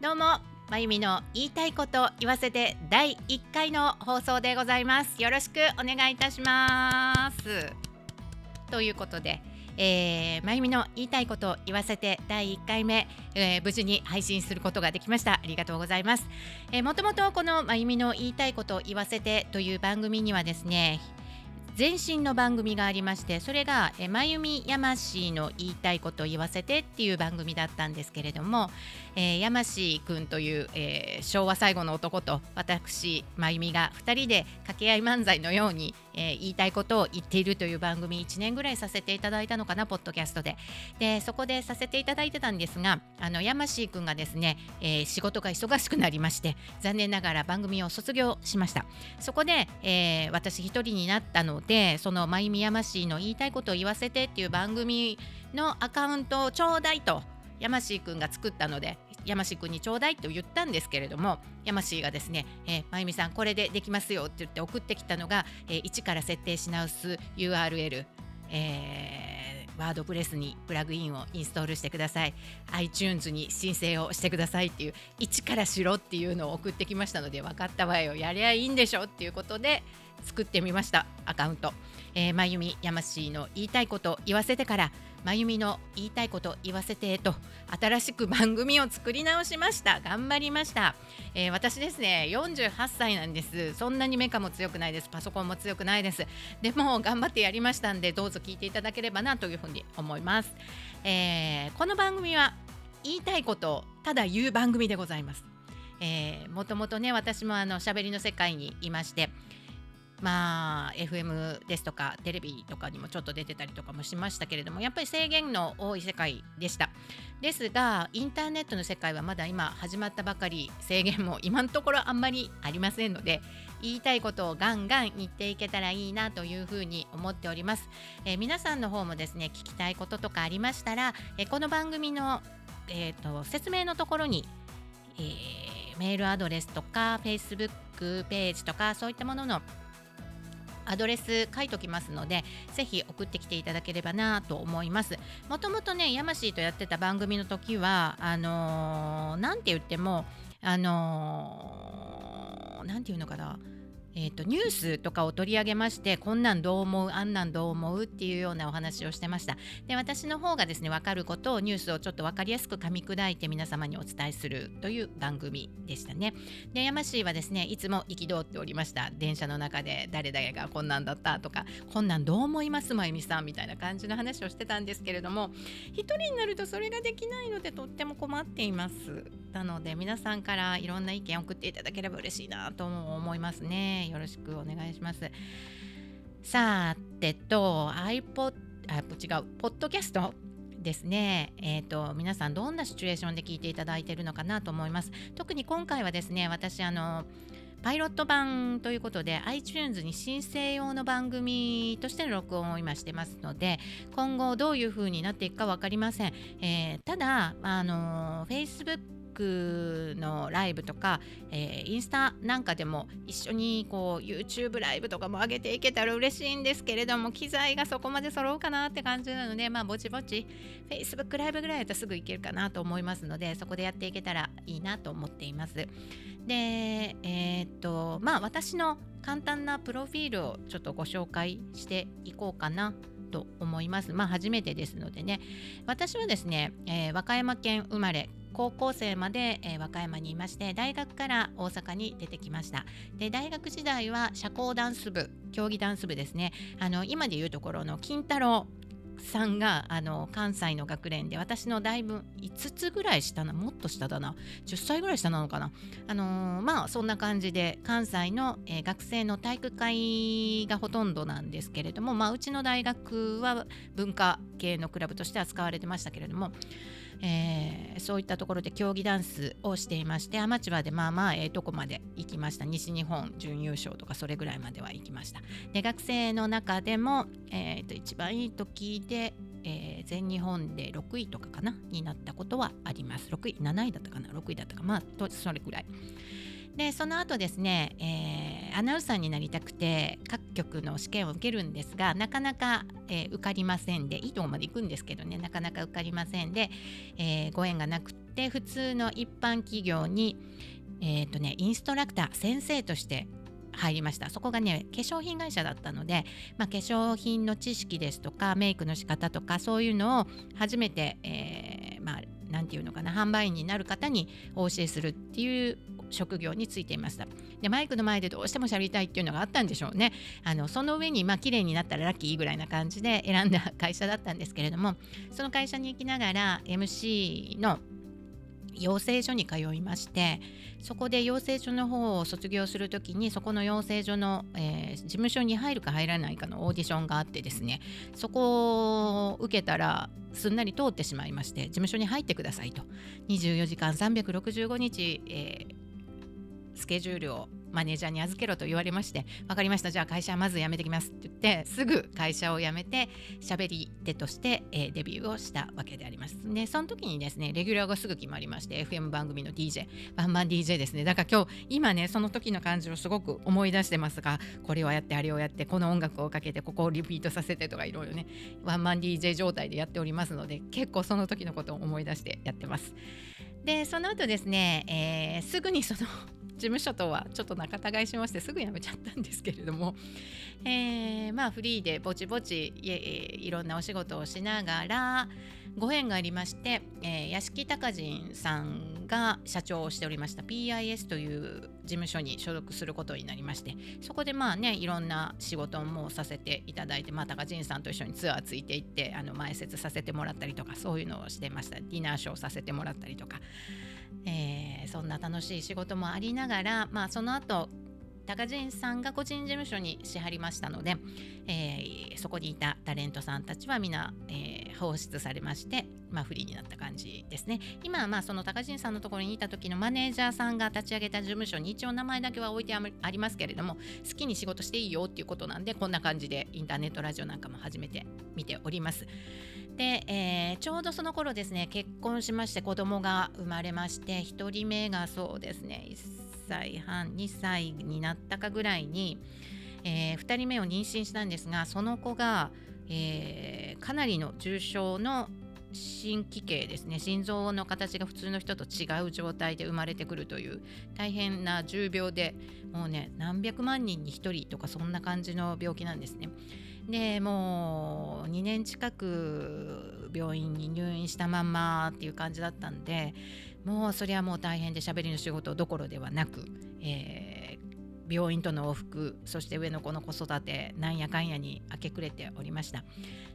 どうもまゆみの言いたいこと言わせて第1回の放送でございます。よろしくお願いいたします。ということで、えー、まゆみの言いたいこと言わせて第1回目、えー、無事に配信することができました。ありがとうございます、えー、もともとこのまゆみの言いたいこと言わせてという番組にはですね前身の番組がありましてそれが「まゆみやましいの言いたいことを言わせて」っていう番組だったんですけれども、えー、やましいくんという、えー、昭和最後の男と私まゆみが2人で掛け合い漫才のように、えー、言いたいことを言っているという番組1年ぐらいさせていただいたのかなポッドキャストで。でそこでさせていただいてたんですがあのやましいくんがですね、え仕事が忙しくなりまして残念ながら番組を卒業しました。そこで、え私一人になったのでそのまゆみやましいの言いたいことを言わせてっていう番組のアカウントをちょうだいとヤマシー君が作ったのでヤマシー君にちょうだいと言ったんですけれどもヤマシーがですね、えー、まゆみさんこれでできますよって言って送ってきたのが、えー、一から設定し直す URL、えー、ワードプレスにプラグインをインストールしてください。iTunes に申請をしてくださいっていう一からしろっていうのを送ってきましたので分かったわよ。やりゃいいんでしょっていうことで作ってみましたアカウント、えー、まゆみやましいの言いたいこと言わせてからまゆみの言いたいこと言わせてと新しく番組を作り直しました。頑張りました、えー、私ですね48歳なんです。そんなにメカも強くないです。パソコンも強くないです。でも頑張ってやりましたんでどうぞ聞いていただければなというふうに思います、えー、この番組は言いたいことをただ言う番組でございます、もともとね私もあの喋りの世界にいましてまあ FM ですとかテレビとかにもちょっと出てたりとかもしましたけれどもやっぱり制限の多い世界でした。ですがインターネットの世界はまだ今始まったばかり制限も今のところあんまりありませんので言いたいことをガンガン言っていけたらいいなというふうに思っております、えー、皆さんの方もですね聞きたいこととかありましたら、えー、この番組の、えーと、説明のところに、えー、メールアドレスとか Facebook ページとかそういったもののアドレス書いときますのでぜひ送ってきていただければなと思います。もともとねヤマシーとやってた番組の時はあのー、て言ってもあのー、て言うのかな。えーと、ニュースとかを取り上げましてこんなんどう思うあんなんどう思うっていうようなお話をしてました。で私の方がですね分かることをニュースをちょっと分かりやすく噛み砕いて皆様にお伝えするという番組でしたね。で山氏はですねいつも憤っておりました。電車の中で誰々がこんなんだったとかこんなんどう思いますまゆみさんみたいな感じの話をしてたんですけれども一人になるとそれができないのでとっても困っています。なので皆さんからいろんな意見を送っていただければ嬉しいなと思いますね。よろしくお願いします。さてと iPod あ違うポッドキャストですね、えーと、皆さんどんなシチュエーションで聞いていただいているのかなと思います。特に今回はですね私あのパイロット版ということで iTunes に申請用の番組としての録音を今してますので今後どういう風になっていくか分かりません、えー、ただあの Facebook のライブとか、えー、インスタなんかでも一緒にこう YouTube ライブとかも上げていけたら嬉しいんですけれども機材がそこまで揃うかなって感じなのでまあぼちぼち Facebook ライブぐらいだとすぐいけるかなと思いますのでそこでやっていけたらいいなと思っていますでえー、っとまあ私の簡単なプロフィールをちょっとご紹介していこうかなと思います。まあ初めてですのでね。私はですね、えー、和歌山県生まれ、高校生まで、えー、和歌山にいまして大学から大阪に出てきました。で大学時代は社交ダンス部競技ダンス部ですね。あの今でいうところの金太郎さんがあの関西の学連で私のだいぶ5つぐらい下なもっと下だな。10歳ぐらい下なのかな。あのー、まあそんな感じで関西の、えー、学生の体育会がほとんどなんですけれどもまあうちの大学は文化系のクラブとしては使われてましたけれどもえー、そういったところで競技ダンスをしていましてアマチュアでまあまあええとこまで行きました西日本準優勝とかそれぐらいまでは行きました。で学生の中でも、えー、と一番いい時で、えー、全日本で6位とかかなになったことはあります。6位7位だったかな？6位だったかまあとそれぐらい。でその後ですね、えー、アナウンサーになりたくて各局の試験を受けるんですがなかなか、えー、受かりませんでいいとこまで行くんですけどねなかなか受かりませんで、えー、ご縁がなくて普通の一般企業にえーとね、インストラクター先生として入りました。そこがね化粧品会社だったので、まあ、化粧品の知識ですとかメイクの仕方とかそういうのを初めて、えー、まあ何て言うのかな販売員になる方にお教えするっていう職業についていました。でマイクの前でどうしてもしゃべりたいっていうのがあったんでしょうね。あのその上にまあ綺麗になったらラッキーぐらいな感じで選んだ会社だったんですけれどもその会社に行きながら MC の養成所に通いましてそこで養成所の方を卒業する時にそこの養成所の、えー、事務所に入るか入らないかのオーディションがあってですねそこを受けたらすんなり通ってしまいまして事務所に入ってくださいと。24時間365日、えー、スケジュールをマネージャーに預けろと言われまして分かりました。じゃあ会社はまず辞めてきますって言ってすぐ会社を辞めて喋り手として、えー、デビューをしたわけであります。でその時にですねレギュラーがすぐ決まりまして FM 番組の DJ バンバン DJ ですね。だから今日今ねその時の感じをすごく思い出してますがこれをやってあれをやってこの音楽をかけてここをリピートさせてとかいろいろねワンマン DJ 状態でやっておりますので結構その時のことを思い出してやってます。でその後ですね、えー、すぐにその事務所とはちょっと仲違いしましてすぐ辞めちゃったんですけれども、えー、まあフリーでぼちぼちいいろんなお仕事をしながらご縁がありまして、えー、屋敷隆人さんが社長をしておりました。PIS という事務所に所属することになりましてそこでまあねいろんな仕事もさせていただいて、まあ、高人さんと一緒にツアーついていってあの前説させてもらったりとかそういうのをしてました。ディナーショーさせてもらったりとか。えー、そんな楽しい仕事もありながら、まあ、その後高人さんが個人事務所にしはりましたので、えー、そこにいたタレントさんたちは皆、えー、放出されまして、まあ、フリーになった感じですね今はまあその高人さんのところにいた時のマネージャーさんが立ち上げた事務所に一応名前だけは置いてありますけれども好きに仕事していいよっていうことなんでこんな感じでインターネットラジオなんかも始めてみております。で、えー、ちょうどその頃ですね結婚しまして子供が生まれまして1人目がそうですね1歳半2歳になったかぐらいに、えー、2人目を妊娠したんですがその子が、えー、かなりの重症の心気系ですね心臓の形が普通の人と違う状態で生まれてくるという大変な重病でもうね何百万人に1人とかそんな感じの病気なんですね。でもう2年近く病院に入院したまんまっていう感じだったんでもうそれはもう大変で喋りの仕事どころではなく、えー、病院との往復そして上の子の子育てなんやかんやに明け暮れておりました。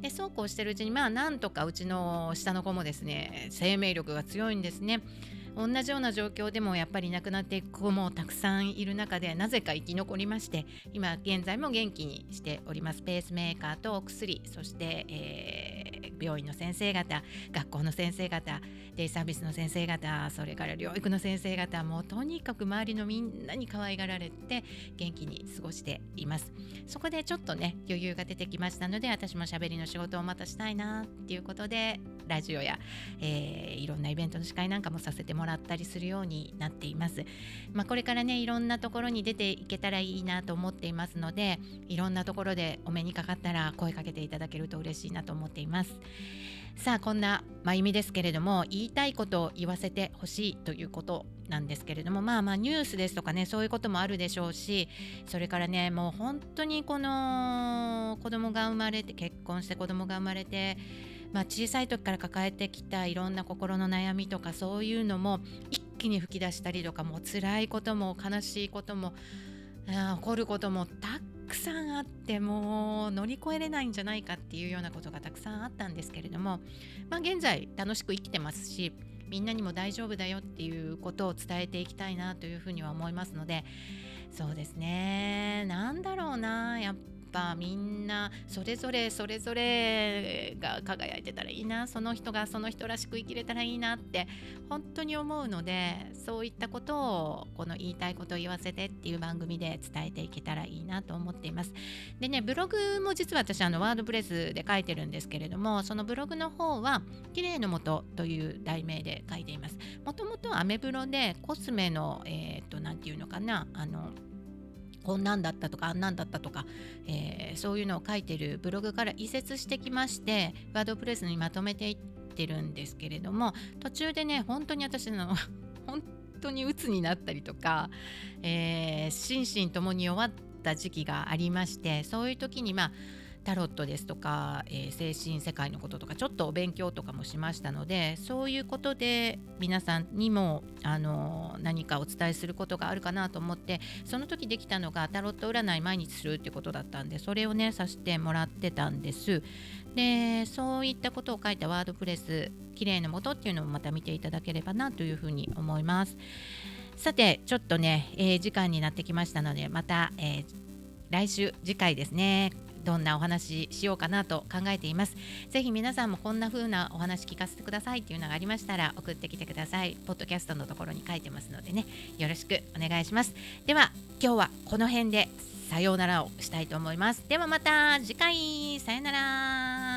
でそうこうしてるうちにまあなんとかうちの下の子もですね生命力が強いんですね。同じような状況でもやっぱり亡くなっていく子もたくさんいる中でなぜか生き残りまして今現在も元気にしております。ペースメーカーとお薬そして、えー、病院の先生方学校の先生方デイサービスの先生方それから療育の先生方もうとにかく周りのみんなに可愛がられて元気に過ごしていますそこでちょっとね余裕が出てきましたので私もしゃべりの仕事をまたしたいなっていうことでラジオや、えー、いろんなイベントの司会なんかもさせてもらったりするようになっています。まあ、これからねいろんなところに出ていけたらいいなと思っていますのでいろんなところでお目にかかったら声かけていただけると嬉しいなと思っています。さあこんなまゆみですけれども言いたいことを言わせてほしいということなんですけれどもまあまあニュースですとかねそういうこともあるでしょうしそれからねもう本当にこの子供が生まれて結婚して子供が生まれてまあ、小さい時から抱えてきたいろんな心の悩みとかそういうのも一気に吹き出したりとかもう辛いことも悲しいことも起こることもたくさんあってもう乗り越えれないんじゃないかっていうようなことがたくさんあったんですけれども、まあ、現在楽しく生きてますしみんなにも大丈夫だよっていうことを伝えていきたいなというふうには思いますのでそうですね。なんだろうな。やっぱみんなそれぞれそれぞれが輝いてたらいいなその人がその人らしく生きれたらいいなって本当に思うのでそういったことをこの言いたいことを言わせてっていう番組で伝えていけたらいいなと思っています。でねブログも実は私あのワードプレスで書いてるんですけれどもそのブログの方は綺麗のもとという題名で書いています。もともとアメブロでコスメのえっ、と何て言うのかなあのこんなんだったとかあんなんだったとか、えー、そういうのを書いてるブログから移設してきましてワードプレスにまとめていってるんですけれども途中でね本当に私の 本当に鬱になったりとか、えー、心身ともに弱った時期がありましてそういう時にまあタロットですとか、えー、精神世界のこととかちょっとお勉強とかもしましたのでそういうことで皆さんにもあの何かお伝えすることがあるかなと思ってその時できたのがタロット占い毎日するってことだったんでそれをねさせてもらってたんです。でそういったことを書いたワードプレス綺麗な元っていうのもまた見ていただければなというふうに思います。さてちょっとね、えー、時間になってきましたのでまた、えー、来週次回ですね。どんなお話しようかなと考えています。ぜひ皆さんもこんな風なお話聞かせてくださいっていうのがありましたら送ってきてください。ポッドキャストのところに書いてますのでね、よろしくお願いします。では今日はこの辺でさようならをしたいと思います。ではまた次回さようなら。